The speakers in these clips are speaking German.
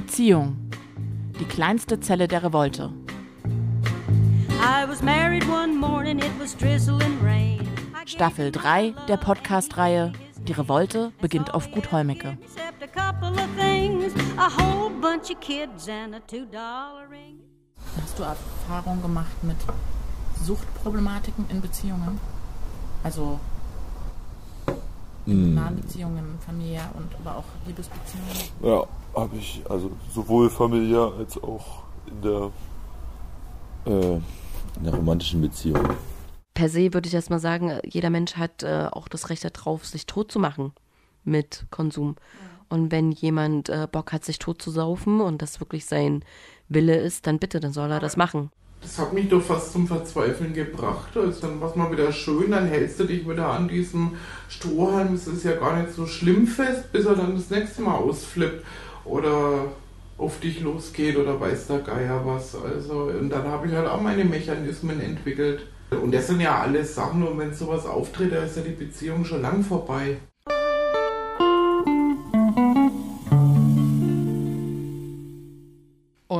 Beziehung. Die kleinste Zelle der Revolte. Staffel 3 der Podcast-Reihe Die Revolte beginnt auf Gut Holmecke. Hast du Erfahrung gemacht mit Suchtproblematiken in Beziehungen? Also mm. nahen Beziehungen, familiär und aber auch Liebesbeziehungen? Ja, habe ich, also sowohl familiär als auch in der, äh, in der romantischen Beziehung. Per se würde ich erstmal sagen, jeder Mensch hat äh, auch das Recht darauf, sich tot zu machen mit Konsum. Und wenn jemand äh, Bock hat, sich tot zu saufen und das wirklich sein Wille ist, dann bitte, dann soll er das machen. Das hat mich doch fast zum Verzweifeln gebracht. Also dann war es mal wieder schön, dann hältst du dich wieder an diesem Strohhalm. Es ist ja gar nicht so schlimm fest, bis er dann das nächste Mal ausflippt oder auf dich losgeht oder weiß der Geier was. Also, und dann habe ich halt auch meine Mechanismen entwickelt. Und das sind ja alles Sachen, und wenn sowas auftritt, da ist ja die Beziehung schon lang vorbei.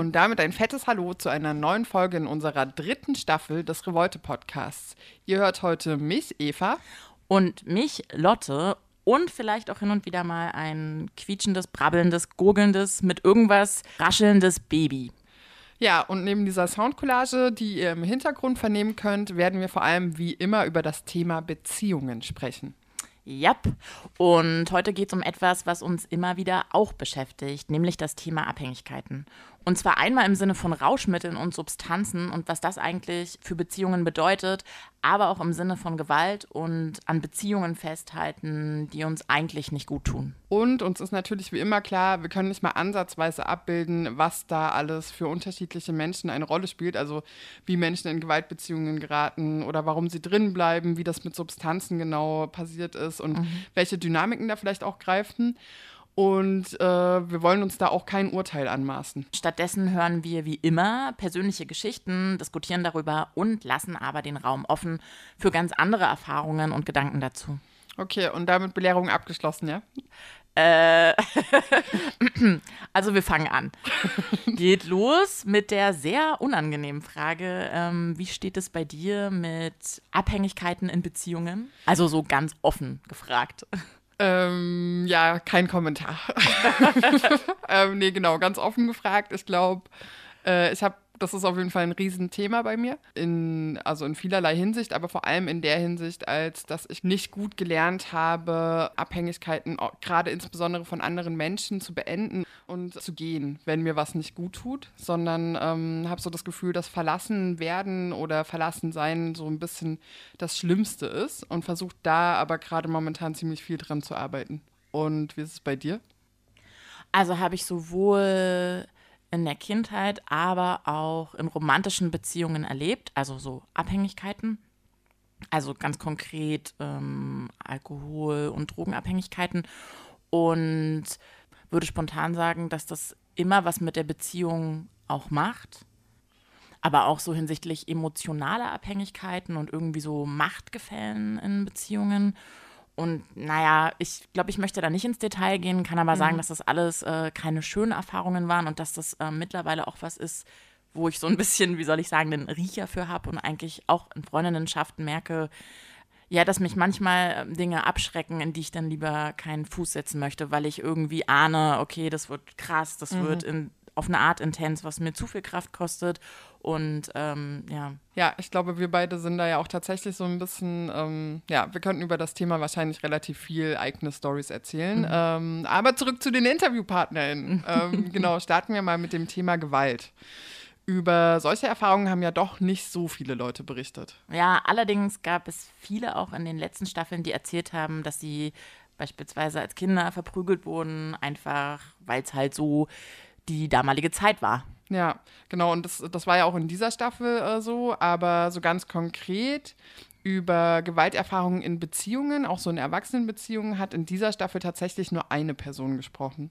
Und damit ein fettes Hallo zu einer neuen Folge in unserer dritten Staffel des Revolte Podcasts. Ihr hört heute mich, Eva. Und mich, Lotte. Und vielleicht auch hin und wieder mal ein quietschendes, brabbelndes, gurgelndes, mit irgendwas raschelndes Baby. Ja, und neben dieser Soundcollage, die ihr im Hintergrund vernehmen könnt, werden wir vor allem wie immer über das Thema Beziehungen sprechen. Yep. Und heute geht es um etwas, was uns immer wieder auch beschäftigt, nämlich das Thema Abhängigkeiten. Und zwar einmal im Sinne von Rauschmitteln und Substanzen und was das eigentlich für Beziehungen bedeutet, aber auch im Sinne von Gewalt und an Beziehungen festhalten, die uns eigentlich nicht gut tun. Und uns ist natürlich wie immer klar, wir können nicht mal ansatzweise abbilden, was da alles für unterschiedliche Menschen eine Rolle spielt. Also wie Menschen in Gewaltbeziehungen geraten oder warum sie drin bleiben, wie das mit Substanzen genau passiert ist und mhm. welche Dynamiken da vielleicht auch greifen. Und äh, wir wollen uns da auch kein Urteil anmaßen. Stattdessen hören wir wie immer persönliche Geschichten, diskutieren darüber und lassen aber den Raum offen für ganz andere Erfahrungen und Gedanken dazu. Okay, und damit Belehrung abgeschlossen, ja? Äh, also wir fangen an. Geht los mit der sehr unangenehmen Frage, ähm, wie steht es bei dir mit Abhängigkeiten in Beziehungen? Also so ganz offen gefragt. Ähm, ja, kein Kommentar. ähm, nee, genau, ganz offen gefragt. Ich glaube, äh, ich habe das ist auf jeden Fall ein Riesenthema bei mir, in, also in vielerlei Hinsicht, aber vor allem in der Hinsicht, als dass ich nicht gut gelernt habe, Abhängigkeiten, gerade insbesondere von anderen Menschen, zu beenden und zu gehen, wenn mir was nicht gut tut, sondern ähm, habe so das Gefühl, dass verlassen werden oder verlassen sein so ein bisschen das Schlimmste ist und versuche da aber gerade momentan ziemlich viel dran zu arbeiten. Und wie ist es bei dir? Also habe ich sowohl in der Kindheit, aber auch in romantischen Beziehungen erlebt, also so Abhängigkeiten. Also ganz konkret ähm, Alkohol- und Drogenabhängigkeiten. Und würde spontan sagen, dass das immer was mit der Beziehung auch macht. Aber auch so hinsichtlich emotionaler Abhängigkeiten und irgendwie so Machtgefällen in Beziehungen. Und naja, ich glaube, ich möchte da nicht ins Detail gehen, kann aber mhm. sagen, dass das alles äh, keine schönen Erfahrungen waren und dass das äh, mittlerweile auch was ist, wo ich so ein bisschen, wie soll ich sagen, den Riecher für habe und eigentlich auch in Freundinnenschaften merke, ja, dass mich manchmal ähm, Dinge abschrecken, in die ich dann lieber keinen Fuß setzen möchte, weil ich irgendwie ahne, okay, das wird krass, das mhm. wird in, auf eine Art intens, was mir zu viel Kraft kostet und ähm, ja. Ja, ich glaube, wir beide sind da ja auch tatsächlich so ein bisschen, ähm, ja, wir könnten über das Thema wahrscheinlich relativ viel eigene Stories erzählen. Mhm. Ähm, aber zurück zu den InterviewpartnerInnen. Ähm, genau, starten wir mal mit dem Thema Gewalt. Über solche Erfahrungen haben ja doch nicht so viele Leute berichtet. Ja, allerdings gab es viele auch in den letzten Staffeln, die erzählt haben, dass sie beispielsweise als Kinder verprügelt wurden, einfach weil es halt so die damalige Zeit war. Ja, genau. Und das, das war ja auch in dieser Staffel äh, so. Aber so ganz konkret über Gewalterfahrungen in Beziehungen, auch so in Erwachsenenbeziehungen, hat in dieser Staffel tatsächlich nur eine Person gesprochen.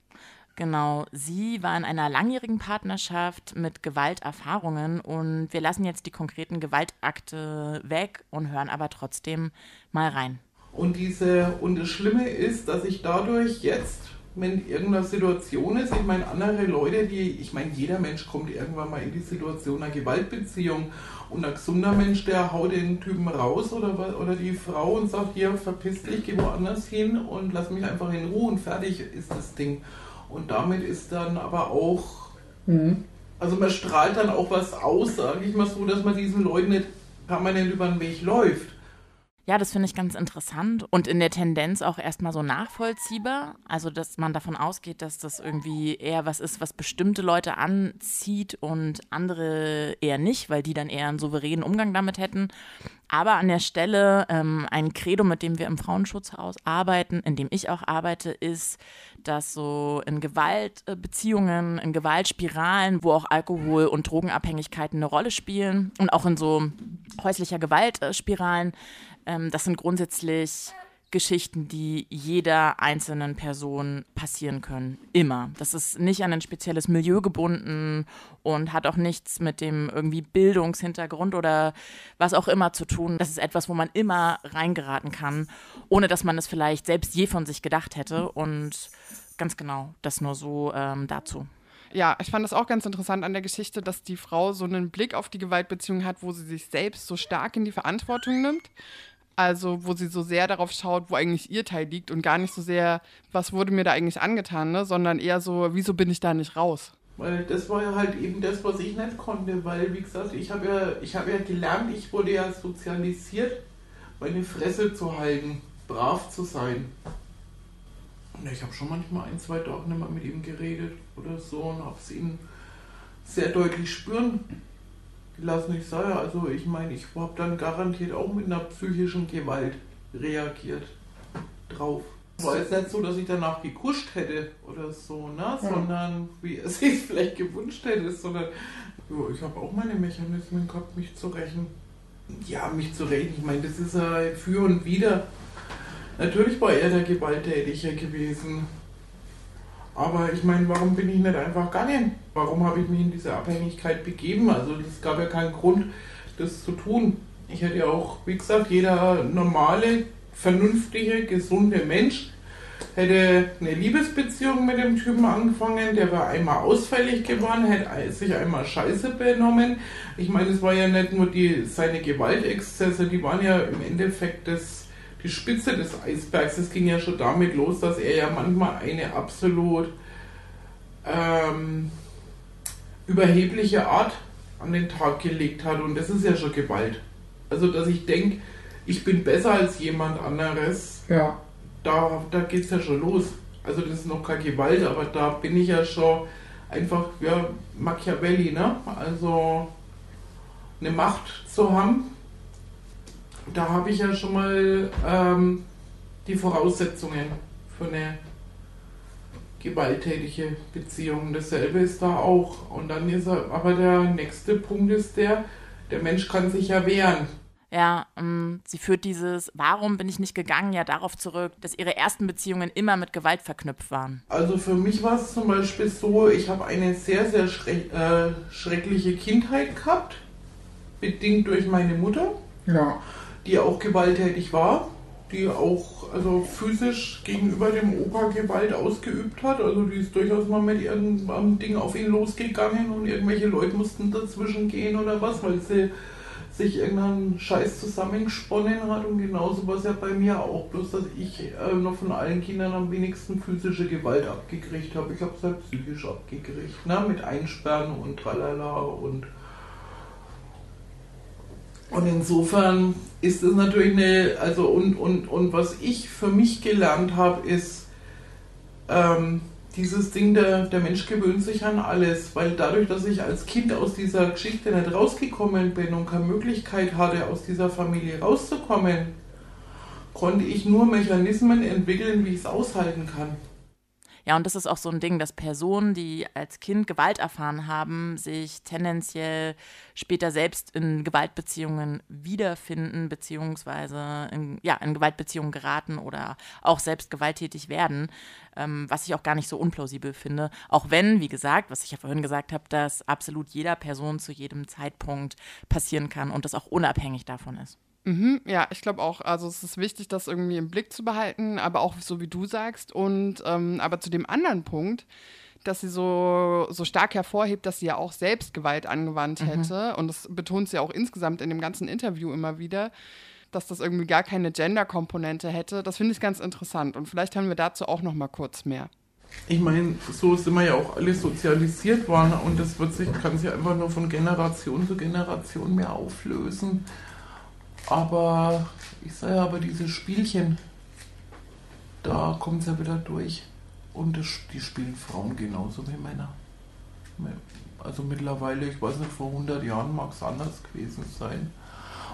Genau, sie war in einer langjährigen Partnerschaft mit Gewalterfahrungen und wir lassen jetzt die konkreten Gewaltakte weg und hören aber trotzdem mal rein. Und diese und das Schlimme ist, dass ich dadurch jetzt wenn irgendeine Situation ist, ich meine, andere Leute, die, ich meine, jeder Mensch kommt irgendwann mal in die Situation einer Gewaltbeziehung und ein gesunder Mensch, der haut den Typen raus oder, oder die Frau und sagt, hier, verpiss dich, geh woanders hin und lass mich einfach in Ruhe und fertig ist das Ding. Und damit ist dann aber auch, mhm. also man strahlt dann auch was aus, sage ich mal so, dass man diesen Leuten nicht permanent über den Weg läuft. Ja, das finde ich ganz interessant und in der Tendenz auch erstmal so nachvollziehbar. Also, dass man davon ausgeht, dass das irgendwie eher was ist, was bestimmte Leute anzieht und andere eher nicht, weil die dann eher einen souveränen Umgang damit hätten. Aber an der Stelle ähm, ein Credo, mit dem wir im Frauenschutzhaus arbeiten, in dem ich auch arbeite, ist, dass so in Gewaltbeziehungen, in Gewaltspiralen, wo auch Alkohol und Drogenabhängigkeiten eine Rolle spielen und auch in so häuslicher Gewaltspiralen, ähm, das sind grundsätzlich Geschichten, die jeder einzelnen Person passieren können. Immer. Das ist nicht an ein spezielles Milieu gebunden und hat auch nichts mit dem irgendwie Bildungshintergrund oder was auch immer zu tun. Das ist etwas, wo man immer reingeraten kann, ohne dass man es vielleicht selbst je von sich gedacht hätte. Und ganz genau, das nur so ähm, dazu. Ja, ich fand das auch ganz interessant an der Geschichte, dass die Frau so einen Blick auf die Gewaltbeziehung hat, wo sie sich selbst so stark in die Verantwortung nimmt. Also, wo sie so sehr darauf schaut, wo eigentlich ihr Teil liegt und gar nicht so sehr, was wurde mir da eigentlich angetan, ne? sondern eher so, wieso bin ich da nicht raus? Weil das war ja halt eben das, was ich nicht konnte, weil, wie gesagt, ich habe ja, hab ja gelernt, ich wurde ja sozialisiert, meine Fresse zu halten, brav zu sein. Und ich habe schon manchmal ein, zwei Tage nicht mehr mit ihm geredet oder so und habe es ihm sehr deutlich spüren lass nicht sein. Also ich meine, ich habe dann garantiert auch mit einer psychischen Gewalt reagiert drauf. War jetzt nicht so, dass ich danach gekuscht hätte oder so, ne? Ja. sondern wie er sich vielleicht gewünscht hätte, sondern jo, ich habe auch meine Mechanismen gehabt, mich zu rächen. Ja, mich zu rächen, ich meine, das ist ja für und wieder. Natürlich war er der Gewalttätige gewesen. Aber ich meine, warum bin ich nicht einfach gegangen? Warum habe ich mich in diese Abhängigkeit begeben? Also es gab ja keinen Grund, das zu tun. Ich hätte ja auch, wie gesagt, jeder normale, vernünftige, gesunde Mensch hätte eine Liebesbeziehung mit dem Typen angefangen, der war einmal ausfällig geworden, hätte sich einmal scheiße benommen. Ich meine, es war ja nicht nur die, seine Gewaltexzesse, die waren ja im Endeffekt das die Spitze des Eisbergs. Es ging ja schon damit los, dass er ja manchmal eine absolut ähm, überhebliche Art an den Tag gelegt hat. Und das ist ja schon Gewalt. Also, dass ich denke, ich bin besser als jemand anderes, ja. da, da geht es ja schon los. Also, das ist noch keine Gewalt, aber da bin ich ja schon einfach ja, Machiavelli, ne? Also, eine Macht zu haben, da habe ich ja schon mal ähm, die Voraussetzungen für eine gewalttätige Beziehung. Dasselbe ist da auch. Und dann ist er, aber der nächste Punkt ist der, der Mensch kann sich ja wehren. Ja, ähm, sie führt dieses Warum bin ich nicht gegangen ja darauf zurück, dass ihre ersten Beziehungen immer mit Gewalt verknüpft waren. Also für mich war es zum Beispiel so, ich habe eine sehr, sehr schreck, äh, schreckliche Kindheit gehabt, bedingt durch meine Mutter. Ja die auch gewalttätig war, die auch also physisch gegenüber dem Opa Gewalt ausgeübt hat. Also die ist durchaus mal mit irgendeinem Ding auf ihn losgegangen und irgendwelche Leute mussten dazwischen gehen oder was, weil sie sich irgendeinen Scheiß zusammengesponnen hat und genauso war es ja bei mir auch. Bloß, dass ich äh, noch von allen Kindern am wenigsten physische Gewalt abgekriegt habe. Ich habe es halt psychisch abgekriegt, ne? mit Einsperren und tralala und und insofern ist es natürlich eine, also und, und, und was ich für mich gelernt habe, ist ähm, dieses Ding, der, der Mensch gewöhnt sich an alles, weil dadurch, dass ich als Kind aus dieser Geschichte nicht rausgekommen bin und keine Möglichkeit hatte, aus dieser Familie rauszukommen, konnte ich nur Mechanismen entwickeln, wie ich es aushalten kann. Ja, und das ist auch so ein Ding, dass Personen, die als Kind Gewalt erfahren haben, sich tendenziell später selbst in Gewaltbeziehungen wiederfinden, beziehungsweise in, ja, in Gewaltbeziehungen geraten oder auch selbst gewalttätig werden, ähm, was ich auch gar nicht so unplausibel finde. Auch wenn, wie gesagt, was ich ja vorhin gesagt habe, dass absolut jeder Person zu jedem Zeitpunkt passieren kann und das auch unabhängig davon ist. Mhm, ja, ich glaube auch. Also es ist wichtig, das irgendwie im Blick zu behalten, aber auch so wie du sagst. Und ähm, aber zu dem anderen Punkt, dass sie so, so stark hervorhebt, dass sie ja auch selbst Gewalt angewandt hätte. Und das betont sie auch insgesamt in dem ganzen Interview immer wieder, dass das irgendwie gar keine Gender-Komponente hätte. Das finde ich ganz interessant. Und vielleicht haben wir dazu auch noch mal kurz mehr. Ich meine, so sind wir ja auch alle sozialisiert worden und das wird sich, kann sich einfach nur von Generation zu Generation mehr auflösen. Aber ich sage aber diese Spielchen, da kommt es ja wieder durch. Und das, die spielen Frauen genauso wie Männer. Also mittlerweile, ich weiß nicht, vor 100 Jahren mag es anders gewesen sein.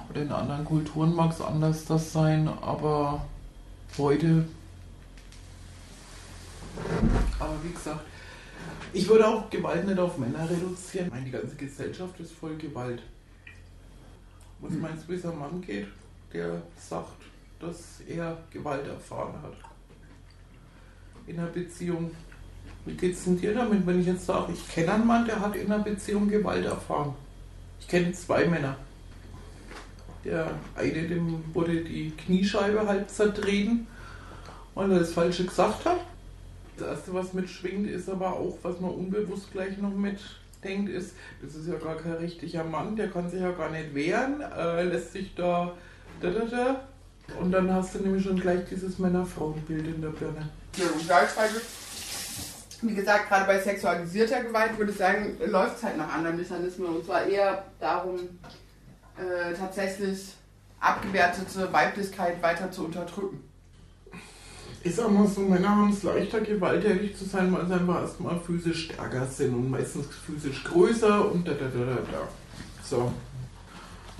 Oder in anderen Kulturen mag es anders das sein, aber heute. Aber wie gesagt, ich würde auch Gewalt nicht auf Männer reduzieren. Ich meine, die ganze Gesellschaft ist voll Gewalt. Was meinst du, wie es ein Mann geht, der sagt, dass er Gewalt erfahren hat? In einer Beziehung. Wie geht's denn dir damit, wenn ich jetzt sage, ich kenne einen Mann, der hat in einer Beziehung Gewalt erfahren? Ich kenne zwei Männer. Der eine, dem wurde die Kniescheibe halb zertreten, weil er das Falsche gesagt hat. Das erste, was mitschwingt, ist aber auch, was man unbewusst gleich noch mitdenkt, ist, das ist ja gar kein richtiger Mann, der kann sich ja gar nicht wehren, äh, lässt sich da, da, da, da. Und dann hast du nämlich schon gleich dieses Männer-Frauen-Bild in der Birne. Ja, wie gesagt, gerade bei sexualisierter Gewalt würde ich sagen, läuft es halt nach anderen Mechanismen. Und zwar eher darum, äh, tatsächlich abgewertete Weiblichkeit weiter zu unterdrücken. Ich sag mal so, Männer haben es leichter, gewalttätig zu sein, weil sie einfach erstmal physisch stärker sind und meistens physisch größer und da, da, da, da, da. So.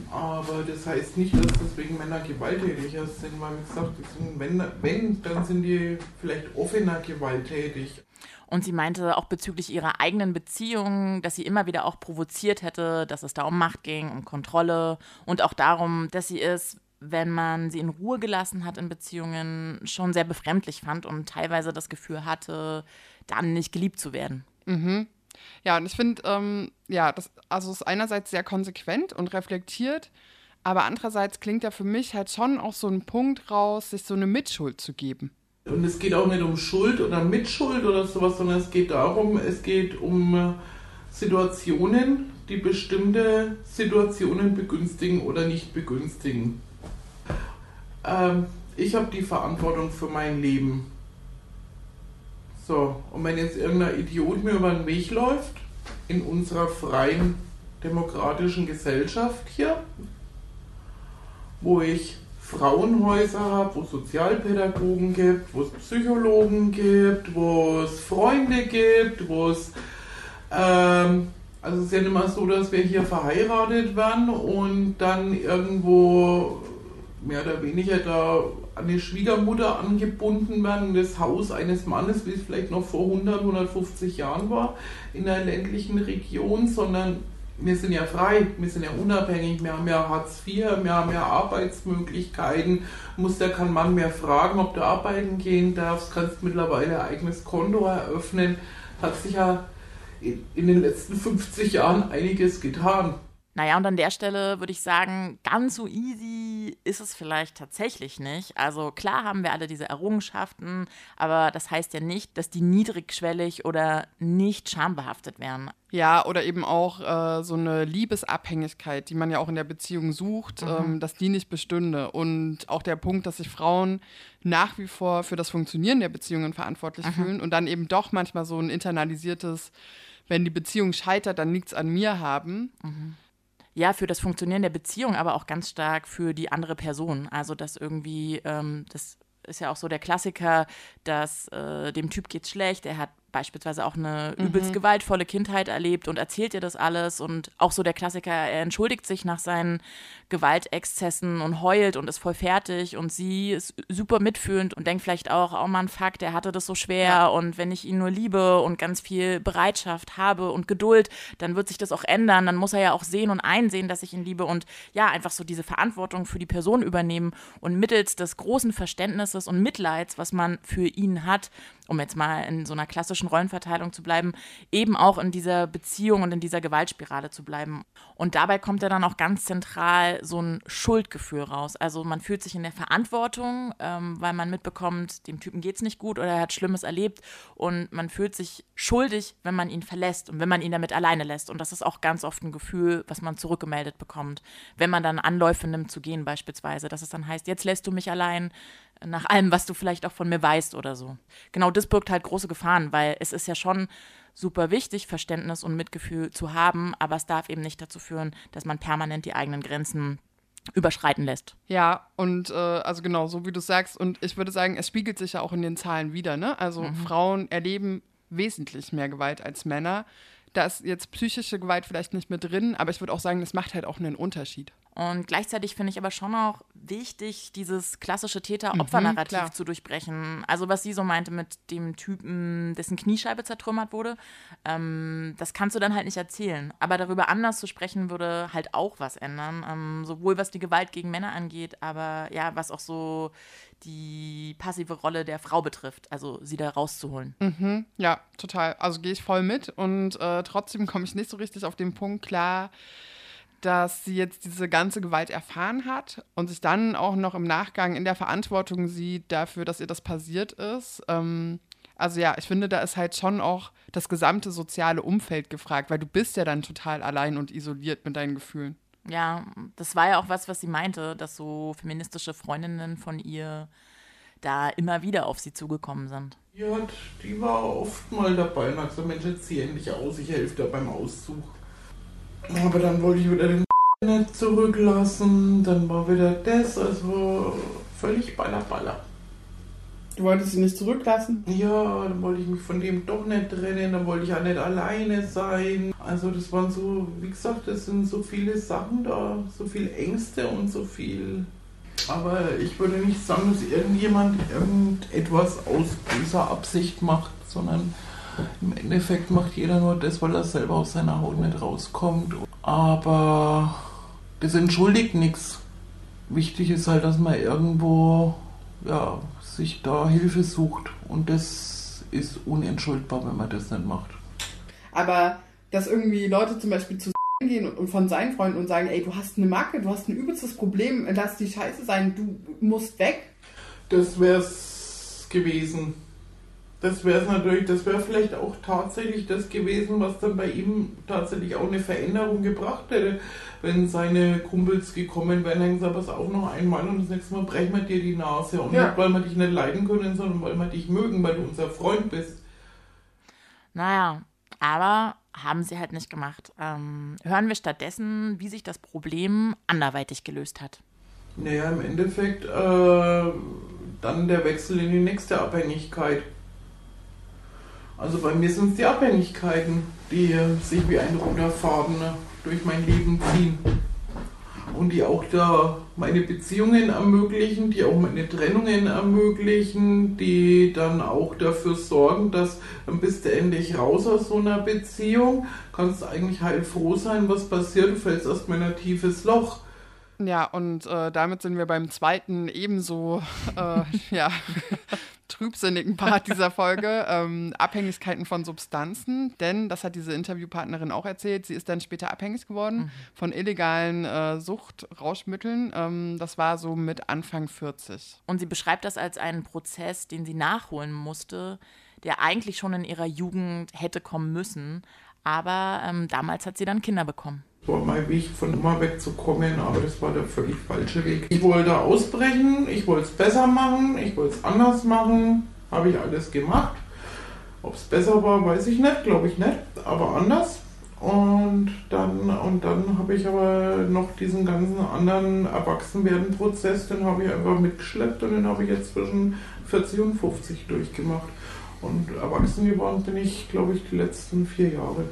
Aber das heißt nicht, dass deswegen Männer gewalttätiger sind, weil, wie gesagt, sind, wenn, wenn, dann sind die vielleicht offener gewalttätig. Und sie meinte auch bezüglich ihrer eigenen Beziehung, dass sie immer wieder auch provoziert hätte, dass es da um Macht ging, um Kontrolle und auch darum, dass sie es, wenn man sie in Ruhe gelassen hat in Beziehungen, schon sehr befremdlich fand und teilweise das Gefühl hatte, dann nicht geliebt zu werden. Mhm. Ja, und ich finde, ähm, ja, das also ist einerseits sehr konsequent und reflektiert, aber andererseits klingt da für mich halt schon auch so ein Punkt raus, sich so eine Mitschuld zu geben. Und es geht auch nicht um Schuld oder Mitschuld oder sowas, sondern es geht darum, es geht um äh, Situationen, die bestimmte Situationen begünstigen oder nicht begünstigen. Ähm, ich habe die Verantwortung für mein Leben. So, und wenn jetzt irgendein Idiot mir über den Weg läuft, in unserer freien demokratischen Gesellschaft hier, wo ich Frauenhäuser habe, wo es Sozialpädagogen gibt, wo es Psychologen gibt, wo es Freunde gibt, wo es ähm, also es ist ja nicht mal so, dass wir hier verheiratet werden und dann irgendwo mehr oder weniger da an die Schwiegermutter angebunden werden, das Haus eines Mannes, wie es vielleicht noch vor 100, 150 Jahren war, in einer ländlichen Region, sondern wir sind ja frei, wir sind ja unabhängig, wir haben ja Hartz IV, wir haben ja Arbeitsmöglichkeiten, muss der kein Mann mehr fragen, ob du arbeiten gehen darfst, kannst mittlerweile ein eigenes Konto eröffnen, hat sich ja in den letzten 50 Jahren einiges getan. Naja, und an der Stelle würde ich sagen, ganz so easy ist es vielleicht tatsächlich nicht. Also klar haben wir alle diese Errungenschaften, aber das heißt ja nicht, dass die niedrigschwellig oder nicht schambehaftet wären. Ja, oder eben auch äh, so eine Liebesabhängigkeit, die man ja auch in der Beziehung sucht, Mhm. ähm, dass die nicht bestünde. Und auch der Punkt, dass sich Frauen nach wie vor für das Funktionieren der Beziehungen verantwortlich fühlen und dann eben doch manchmal so ein internalisiertes, wenn die Beziehung scheitert, dann liegt es an mir haben. Ja, für das Funktionieren der Beziehung, aber auch ganz stark für die andere Person. Also, dass irgendwie, ähm, das ist ja auch so der Klassiker, dass äh, dem Typ geht's schlecht, er hat beispielsweise auch eine übelst gewaltvolle Kindheit erlebt und erzählt ihr das alles. Und auch so der Klassiker, er entschuldigt sich nach seinen Gewaltexzessen und heult und ist voll fertig. Und sie ist super mitfühlend und denkt vielleicht auch, oh Mann, fuck, der hatte das so schwer. Und wenn ich ihn nur liebe und ganz viel Bereitschaft habe und Geduld, dann wird sich das auch ändern, dann muss er ja auch sehen und einsehen, dass ich ihn liebe und ja, einfach so diese Verantwortung für die Person übernehmen. Und mittels des großen Verständnisses und Mitleids, was man für ihn hat, um jetzt mal in so einer klassischen klassischen Rollenverteilung zu bleiben, eben auch in dieser Beziehung und in dieser Gewaltspirale zu bleiben. Und dabei kommt ja dann auch ganz zentral so ein Schuldgefühl raus. Also man fühlt sich in der Verantwortung, ähm, weil man mitbekommt, dem Typen geht es nicht gut oder er hat Schlimmes erlebt und man fühlt sich schuldig, wenn man ihn verlässt und wenn man ihn damit alleine lässt. Und das ist auch ganz oft ein Gefühl, was man zurückgemeldet bekommt, wenn man dann Anläufe nimmt zu gehen beispielsweise, dass es dann heißt, jetzt lässt du mich allein nach allem, was du vielleicht auch von mir weißt oder so. Genau das birgt halt große Gefahren, weil es ist ja schon super wichtig, Verständnis und Mitgefühl zu haben, aber es darf eben nicht dazu führen, dass man permanent die eigenen Grenzen überschreiten lässt. Ja, und äh, also genau, so wie du sagst, und ich würde sagen, es spiegelt sich ja auch in den Zahlen wieder, ne? Also mhm. Frauen erleben wesentlich mehr Gewalt als Männer. Da ist jetzt psychische Gewalt vielleicht nicht mit drin, aber ich würde auch sagen, das macht halt auch einen Unterschied. Und gleichzeitig finde ich aber schon auch wichtig, dieses klassische Täter-Opfer-Narrativ mhm, zu durchbrechen. Also was sie so meinte mit dem Typen, dessen Kniescheibe zertrümmert wurde, ähm, das kannst du dann halt nicht erzählen. Aber darüber anders zu sprechen, würde halt auch was ändern. Ähm, sowohl was die Gewalt gegen Männer angeht, aber ja, was auch so die passive Rolle der Frau betrifft, also sie da rauszuholen. Mhm, ja, total. Also gehe ich voll mit und äh, trotzdem komme ich nicht so richtig auf den Punkt klar, dass sie jetzt diese ganze Gewalt erfahren hat und sich dann auch noch im Nachgang in der Verantwortung sieht dafür, dass ihr das passiert ist. Ähm, also ja, ich finde, da ist halt schon auch das gesamte soziale Umfeld gefragt, weil du bist ja dann total allein und isoliert mit deinen Gefühlen. Ja, das war ja auch was, was sie meinte, dass so feministische Freundinnen von ihr da immer wieder auf sie zugekommen sind. Ja, die war oft mal dabei und hat gesagt, Mensch, jetzt zieh endlich aus, ich helfe dir beim Auszug. Aber dann wollte ich wieder den nicht zurücklassen, dann war wieder das, also völlig baller baller. Du wolltest sie nicht zurücklassen? Ja, dann wollte ich mich von dem doch nicht trennen, dann wollte ich auch nicht alleine sein. Also das waren so, wie gesagt, das sind so viele Sachen da, so viele Ängste und so viel. Aber ich würde nicht sagen, dass irgendjemand irgendetwas aus böser Absicht macht, sondern im Endeffekt macht jeder nur das, weil er selber aus seiner Haut nicht rauskommt. Aber das entschuldigt nichts. Wichtig ist halt, dass man irgendwo ja, sich da Hilfe sucht. Und das ist unentschuldbar, wenn man das nicht macht. Aber dass irgendwie Leute zum Beispiel zu gehen und von seinen Freunden und sagen, ey, du hast eine Marke, du hast ein übelstes Problem, lass die Scheiße sein, du musst weg. Das wär's gewesen das wäre es natürlich, das wäre vielleicht auch tatsächlich das gewesen, was dann bei ihm tatsächlich auch eine Veränderung gebracht hätte, wenn seine Kumpels gekommen wären, dann gesagt, pass auf noch einmal und das nächste Mal brechen wir dir die Nase. Und ja. nicht, weil wir dich nicht leiden können, sondern weil wir dich mögen, weil du unser Freund bist. Naja, aber haben sie halt nicht gemacht. Ähm, hören wir stattdessen, wie sich das Problem anderweitig gelöst hat. Naja, im Endeffekt äh, dann der Wechsel in die nächste Abhängigkeit. Also bei mir sind es die Abhängigkeiten, die sich wie ein roter Faden durch mein Leben ziehen. Und die auch da meine Beziehungen ermöglichen, die auch meine Trennungen ermöglichen, die dann auch dafür sorgen, dass dann bist du endlich raus aus so einer Beziehung, kannst eigentlich heilfroh sein, was passiert, du fällst erstmal in ein tiefes Loch. Ja, und äh, damit sind wir beim zweiten ebenso äh, ja, trübsinnigen Part dieser Folge, ähm, Abhängigkeiten von Substanzen. Denn, das hat diese Interviewpartnerin auch erzählt, sie ist dann später abhängig geworden mhm. von illegalen äh, Suchtrauschmitteln. Ähm, das war so mit Anfang 40. Und sie beschreibt das als einen Prozess, den sie nachholen musste, der eigentlich schon in ihrer Jugend hätte kommen müssen. Aber ähm, damals hat sie dann Kinder bekommen war mein Weg, von immer wegzukommen, aber das war der völlig falsche Weg. Ich wollte ausbrechen, ich wollte es besser machen, ich wollte es anders machen, habe ich alles gemacht. Ob es besser war, weiß ich nicht, glaube ich nicht, aber anders. Und dann, und dann habe ich aber noch diesen ganzen anderen Erwachsenwerden-Prozess, den habe ich einfach mitgeschleppt und den habe ich jetzt zwischen 40 und 50 durchgemacht. Und erwachsen geworden bin ich, glaube ich, die letzten vier Jahre.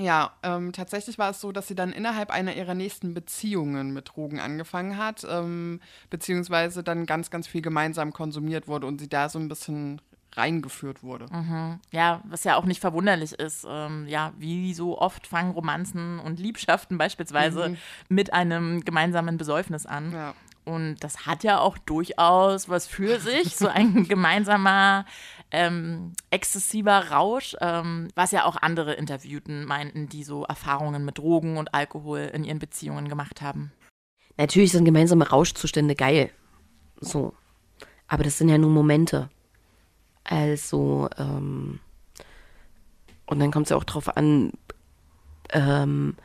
Ja, ähm, tatsächlich war es so, dass sie dann innerhalb einer ihrer nächsten Beziehungen mit Drogen angefangen hat, ähm, beziehungsweise dann ganz, ganz viel gemeinsam konsumiert wurde und sie da so ein bisschen reingeführt wurde. Mhm. Ja, was ja auch nicht verwunderlich ist. Ähm, ja, wie so oft fangen Romanzen und Liebschaften beispielsweise mhm. mit einem gemeinsamen Besäufnis an. Ja. Und das hat ja auch durchaus was für sich, so ein gemeinsamer ähm, exzessiver Rausch, ähm, was ja auch andere Interviewten meinten, die so Erfahrungen mit Drogen und Alkohol in ihren Beziehungen gemacht haben. Natürlich sind gemeinsame Rauschzustände geil. So. Aber das sind ja nur Momente. Also, ähm, und dann kommt es ja auch drauf an, ähm,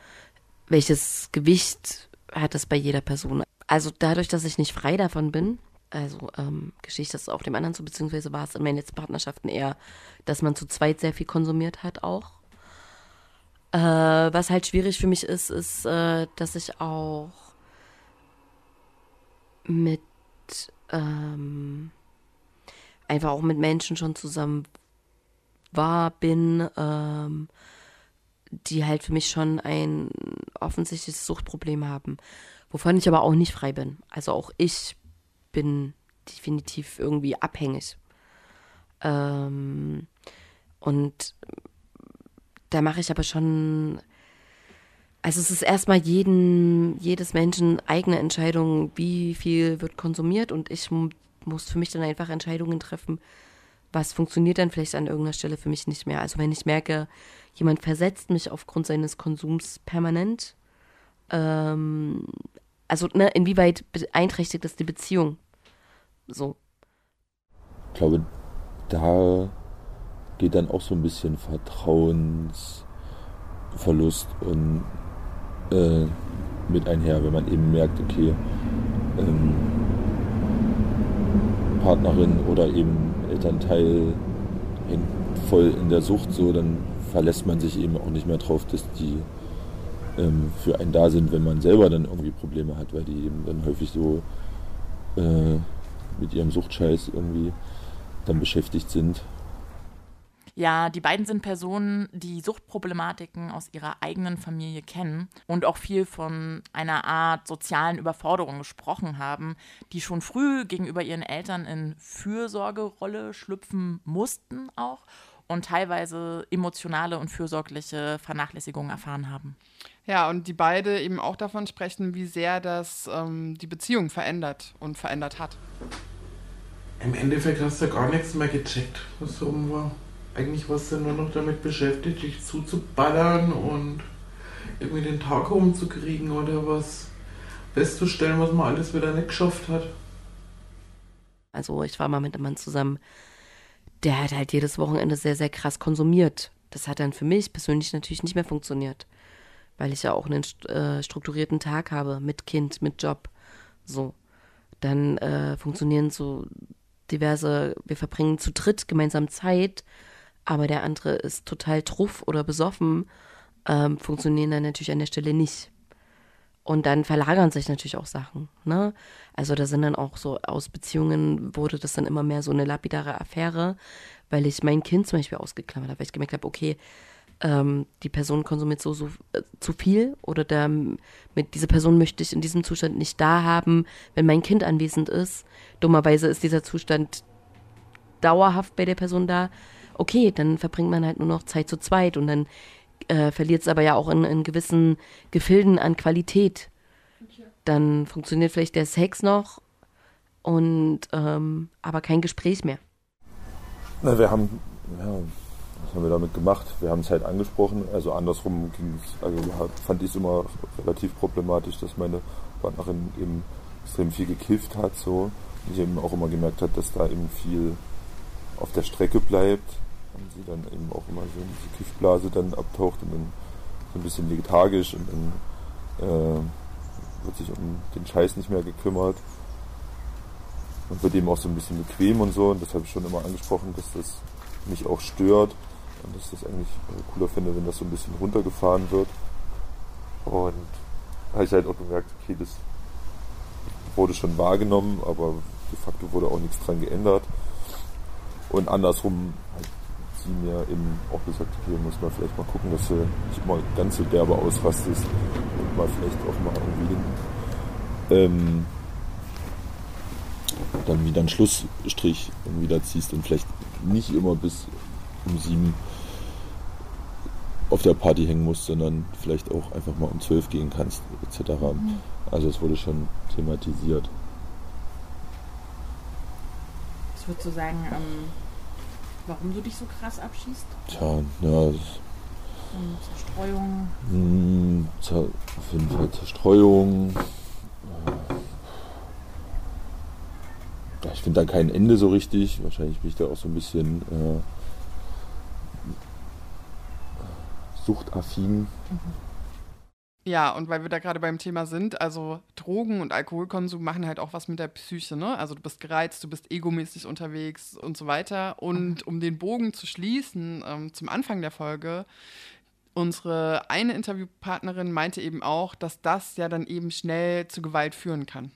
welches Gewicht hat es bei jeder Person. Also dadurch, dass ich nicht frei davon bin, also ähm, Geschichte ist auf dem anderen zu, beziehungsweise war es in meinen letzten Partnerschaften eher, dass man zu zweit sehr viel konsumiert hat auch. Äh, was halt schwierig für mich ist, ist, äh, dass ich auch mit ähm, einfach auch mit Menschen schon zusammen war, bin, ähm, die halt für mich schon ein offensichtliches Suchtproblem haben, wovon ich aber auch nicht frei bin. Also auch ich bin definitiv irgendwie abhängig. Ähm, und da mache ich aber schon, also es ist erstmal jeden, jedes Menschen eigene Entscheidung, wie viel wird konsumiert und ich muss für mich dann einfach Entscheidungen treffen, was funktioniert dann vielleicht an irgendeiner Stelle für mich nicht mehr. Also wenn ich merke, jemand versetzt mich aufgrund seines Konsums permanent, ähm, also ne, inwieweit beeinträchtigt das die Beziehung? So. Ich glaube, da geht dann auch so ein bisschen Vertrauensverlust und äh, mit einher, wenn man eben merkt, okay, ähm, Partnerin oder eben Elternteil hängt voll in der Sucht, so dann verlässt man sich eben auch nicht mehr drauf, dass die ähm, für einen da sind, wenn man selber dann irgendwie Probleme hat, weil die eben dann häufig so äh, mit ihrem Suchtscheiß irgendwie dann beschäftigt sind. Ja, die beiden sind Personen, die Suchtproblematiken aus ihrer eigenen Familie kennen und auch viel von einer Art sozialen Überforderung gesprochen haben, die schon früh gegenüber ihren Eltern in Fürsorgerolle schlüpfen mussten auch und teilweise emotionale und fürsorgliche Vernachlässigung erfahren haben. Ja, und die beide eben auch davon sprechen, wie sehr das ähm, die Beziehung verändert und verändert hat. Im Endeffekt hast du gar nichts mehr gecheckt, was rum war. Eigentlich warst du nur noch damit beschäftigt, dich zuzuballern und irgendwie den Tag rumzukriegen oder was festzustellen, was man alles wieder nicht geschafft hat. Also ich war mal mit einem Mann zusammen, der hat halt jedes Wochenende sehr, sehr krass konsumiert. Das hat dann für mich persönlich natürlich nicht mehr funktioniert, weil ich ja auch einen äh, strukturierten Tag habe mit Kind, mit Job. So. Dann äh, funktionieren so diverse, wir verbringen zu dritt gemeinsam Zeit, aber der andere ist total truff oder besoffen, ähm, funktionieren dann natürlich an der Stelle nicht. Und dann verlagern sich natürlich auch Sachen. Ne? Also da sind dann auch so aus Beziehungen wurde das dann immer mehr so eine lapidare Affäre, weil ich mein Kind zum Beispiel ausgeklammert habe, weil ich gemerkt habe, okay, ähm, die Person konsumiert so, so äh, zu viel oder der, mit dieser Person möchte ich in diesem Zustand nicht da haben, wenn mein Kind anwesend ist. Dummerweise ist dieser Zustand dauerhaft bei der Person da. Okay, dann verbringt man halt nur noch Zeit zu zweit und dann äh, verliert es aber ja auch in, in gewissen Gefilden an Qualität. Dann funktioniert vielleicht der Sex noch und ähm, aber kein Gespräch mehr. Na, wir haben, ja, was haben wir damit gemacht? Wir haben es halt angesprochen, also andersrum also fand ich es immer relativ problematisch, dass meine Partnerin eben extrem viel gekifft hat, so. Und ich eben auch immer gemerkt hat, dass da eben viel auf der Strecke bleibt und sie dann eben auch immer so diese Kiffblase dann abtaucht und dann so ein bisschen lethargisch und dann äh, wird sich um den Scheiß nicht mehr gekümmert. Und wird eben auch so ein bisschen bequem und so. Und das habe ich schon immer angesprochen, dass das mich auch stört. Und dass ich das eigentlich cooler finde, wenn das so ein bisschen runtergefahren wird. Und habe ich halt auch gemerkt, okay, das wurde schon wahrgenommen, aber de facto wurde auch nichts dran geändert. Und andersrum halt sie mir eben auch gesagt, hier muss man vielleicht mal gucken, dass du nicht immer ganz so derbe ausrastest und mal vielleicht auch mal irgendwie ähm, dann wieder einen Schlussstrich wieder ziehst und vielleicht nicht immer bis um sieben auf der Party hängen musst, sondern vielleicht auch einfach mal um zwölf gehen kannst, etc. Mhm. Also es wurde schon thematisiert. Was würdest du sagen, ähm, warum du dich so krass abschießt? Tja, ja, Zerstreuung. mh, zer, auf jeden Fall Zerstreuung. Ja, ich finde da kein Ende so richtig. Wahrscheinlich bin ich da auch so ein bisschen äh, suchtaffin. Ja, und weil wir da gerade beim Thema sind, also Drogen und Alkoholkonsum machen halt auch was mit der Psyche, ne? Also du bist gereizt, du bist egomäßig unterwegs und so weiter. Und um den Bogen zu schließen, ähm, zum Anfang der Folge, unsere eine Interviewpartnerin meinte eben auch, dass das ja dann eben schnell zu Gewalt führen kann.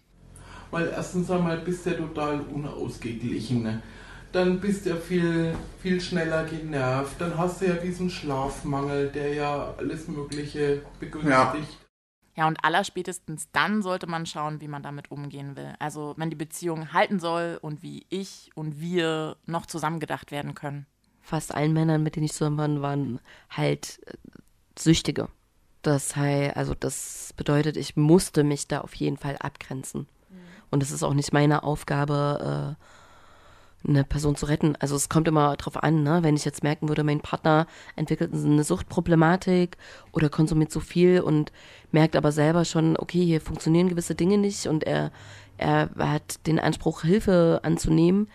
Weil erstens einmal bist du ja total unausgeglichen. Ne? Dann bist du ja viel, viel schneller genervt. Dann hast du ja diesen Schlafmangel, der ja alles Mögliche begünstigt. Ja, und allerspätestens dann sollte man schauen, wie man damit umgehen will. Also wenn die Beziehung halten soll und wie ich und wir noch zusammengedacht werden können. Fast allen Männern, mit denen ich zusammen war, waren halt äh, Süchtige. Das heißt, also das bedeutet, ich musste mich da auf jeden Fall abgrenzen. Und es ist auch nicht meine Aufgabe, äh, eine Person zu retten. Also es kommt immer drauf an, ne? wenn ich jetzt merken würde, mein Partner entwickelt eine Suchtproblematik oder konsumiert zu viel und merkt aber selber schon, okay, hier funktionieren gewisse Dinge nicht und er, er hat den Anspruch, Hilfe anzunehmen,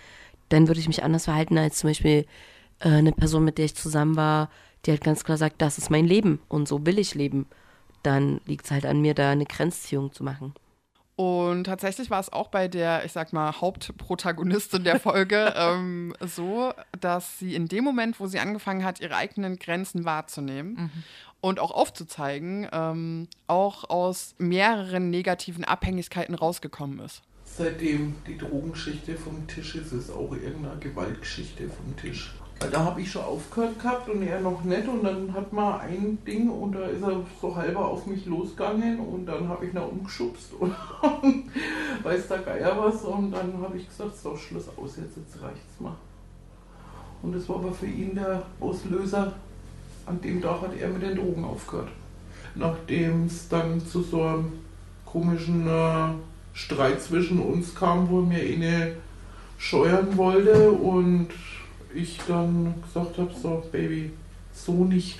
dann würde ich mich anders verhalten als zum Beispiel äh, eine Person, mit der ich zusammen war, die halt ganz klar sagt, das ist mein Leben und so will ich leben. Dann liegt es halt an mir, da eine Grenzziehung zu machen. Und tatsächlich war es auch bei der, ich sag mal, Hauptprotagonistin der Folge ähm, so, dass sie in dem Moment, wo sie angefangen hat, ihre eigenen Grenzen wahrzunehmen und auch aufzuzeigen, ähm, auch aus mehreren negativen Abhängigkeiten rausgekommen ist. Seitdem die Drogengeschichte vom Tisch ist, ist auch irgendeine Gewaltgeschichte vom Tisch. Da habe ich schon aufgehört gehabt und er noch nicht und dann hat man ein Ding und da ist er so halber auf mich losgegangen und dann habe ich ihn umgeschubst und weiß der Geier was und dann habe ich gesagt, so Schluss aus, jetzt, jetzt reicht's mal. Und das war aber für ihn der Auslöser. An dem Tag hat er mit den Drogen aufgehört. Nachdem es dann zu so einem komischen äh, Streit zwischen uns kam, wo er mir eine scheuern wollte und ich dann gesagt habe, so Baby, so nicht.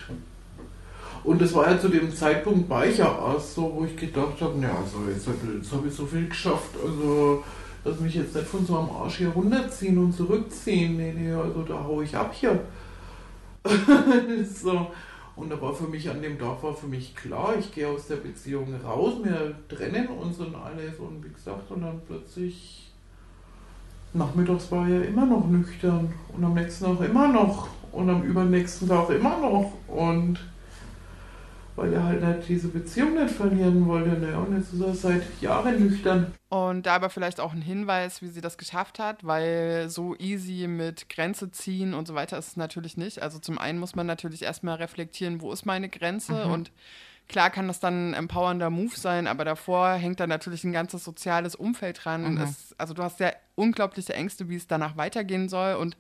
Und das war ja zu dem Zeitpunkt war ich ja erst so, wo ich gedacht habe, ja, also jetzt, jetzt habe ich so viel geschafft, also dass mich jetzt nicht von so einem Arsch hier runterziehen und zurückziehen. Nee, nee, also da hau ich ab hier. so. Und da war für mich an dem Tag war für mich klar, ich gehe aus der Beziehung raus, wir trennen uns und alles und wie gesagt, und dann plötzlich nachmittags war er immer noch nüchtern und am nächsten Tag immer noch und am übernächsten Tag immer noch und weil er halt nicht diese Beziehung nicht verlieren wollte. Ne? Und jetzt ist er seit Jahren nüchtern. Und da aber vielleicht auch ein Hinweis, wie sie das geschafft hat, weil so easy mit Grenze ziehen und so weiter ist es natürlich nicht. Also zum einen muss man natürlich erstmal reflektieren, wo ist meine Grenze und Klar kann das dann ein empowernder Move sein, aber davor hängt da natürlich ein ganzes soziales Umfeld dran. Und es, also du hast ja unglaubliche Ängste, wie es danach weitergehen soll. Und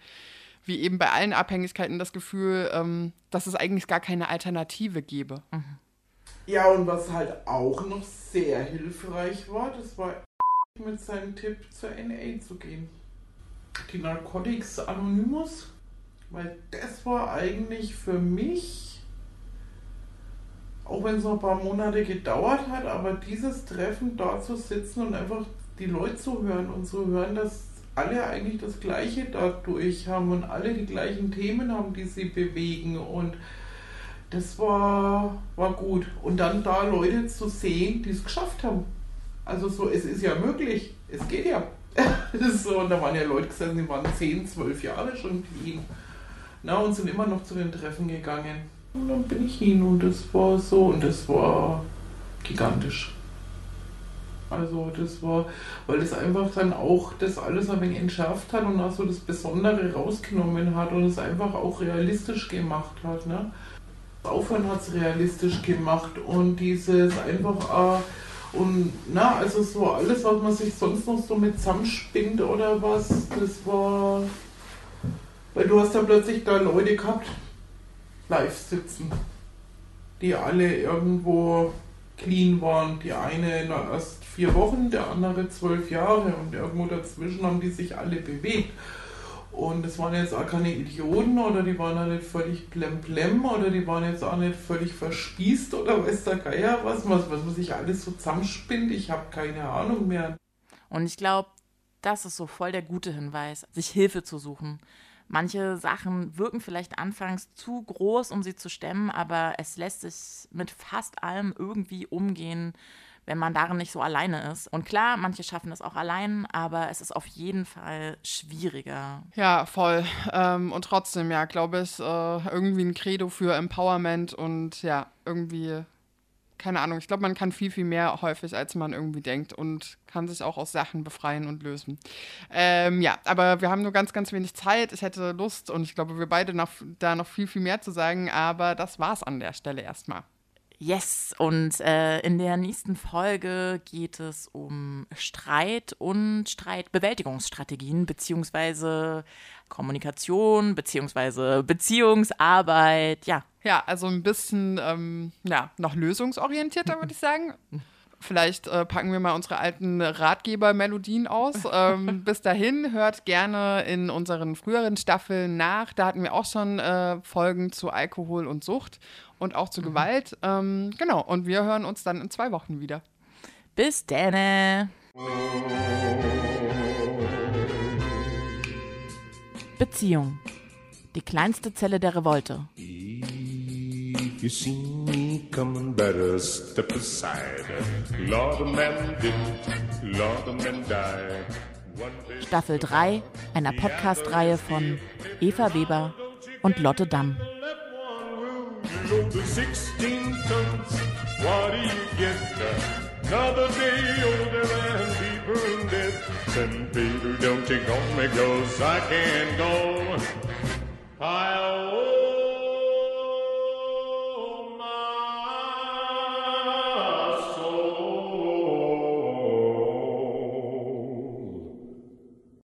wie eben bei allen Abhängigkeiten das Gefühl, ähm, dass es eigentlich gar keine Alternative gäbe. Ja, und was halt auch noch sehr hilfreich war, das war mit seinem Tipp zur NA zu gehen. Die Narcotics Anonymous, weil das war eigentlich für mich, auch wenn es noch ein paar Monate gedauert hat, aber dieses Treffen da zu sitzen und einfach die Leute zu hören und zu hören, dass alle eigentlich das Gleiche dadurch haben und alle die gleichen Themen haben, die sie bewegen und das war, war gut. Und dann da Leute zu sehen, die es geschafft haben. Also so, es ist ja möglich, es geht ja. So, und da waren ja Leute gesessen, die waren 10, 12 Jahre schon clean. Na, und sind immer noch zu den Treffen gegangen. Und dann bin ich hin und das war so, und das war gigantisch. Also das war, weil das einfach dann auch das alles ein wenig entschärft hat und auch so das Besondere rausgenommen hat und es einfach auch realistisch gemacht hat. Ne? Das Aufhören hat es realistisch gemacht und dieses einfach, äh, und na, also so alles, was man sich sonst noch so mit zusammenspinnt oder was, das war, weil du hast ja plötzlich da Leute gehabt, live sitzen, die alle irgendwo clean waren. Die eine na, erst vier Wochen, der andere zwölf Jahre und irgendwo dazwischen haben die sich alle bewegt. Und es waren jetzt auch keine Idioten oder die waren auch nicht völlig blemblem oder die waren jetzt auch nicht völlig verspießt oder weiß der Geier was, was, was man sich alles so zusammenspinnt. Ich habe keine Ahnung mehr. Und ich glaube, das ist so voll der gute Hinweis, sich Hilfe zu suchen. Manche Sachen wirken vielleicht anfangs zu groß, um sie zu stemmen, aber es lässt sich mit fast allem irgendwie umgehen, wenn man darin nicht so alleine ist. Und klar, manche schaffen es auch allein, aber es ist auf jeden Fall schwieriger. Ja, voll. Ähm, und trotzdem, ja, glaube ich, äh, irgendwie ein Credo für Empowerment und ja, irgendwie, keine Ahnung, ich glaube, man kann viel, viel mehr häufig, als man irgendwie denkt und kann sich auch aus Sachen befreien und lösen. Ähm, ja, aber wir haben nur ganz, ganz wenig Zeit. Ich hätte Lust und ich glaube, wir beide noch, da noch viel, viel mehr zu sagen, aber das war's an der Stelle erstmal. Yes, und äh, in der nächsten Folge geht es um Streit und Streitbewältigungsstrategien beziehungsweise Kommunikation beziehungsweise Beziehungsarbeit, ja. Ja, also ein bisschen ähm, ja, noch lösungsorientierter, würde ich sagen. Vielleicht äh, packen wir mal unsere alten Ratgeber-Melodien aus. Ähm, bis dahin hört gerne in unseren früheren Staffeln nach. Da hatten wir auch schon äh, Folgen zu Alkohol und Sucht und auch zu mhm. Gewalt. Ähm, genau, und wir hören uns dann in zwei Wochen wieder. Bis dann. Beziehung. Die kleinste Zelle der Revolte. If you see me coming, better step aside. Lord, a man did, Lord, a man died. Staffel 3 einer Podcast-Reihe von Eva Weber und Lotte Damm.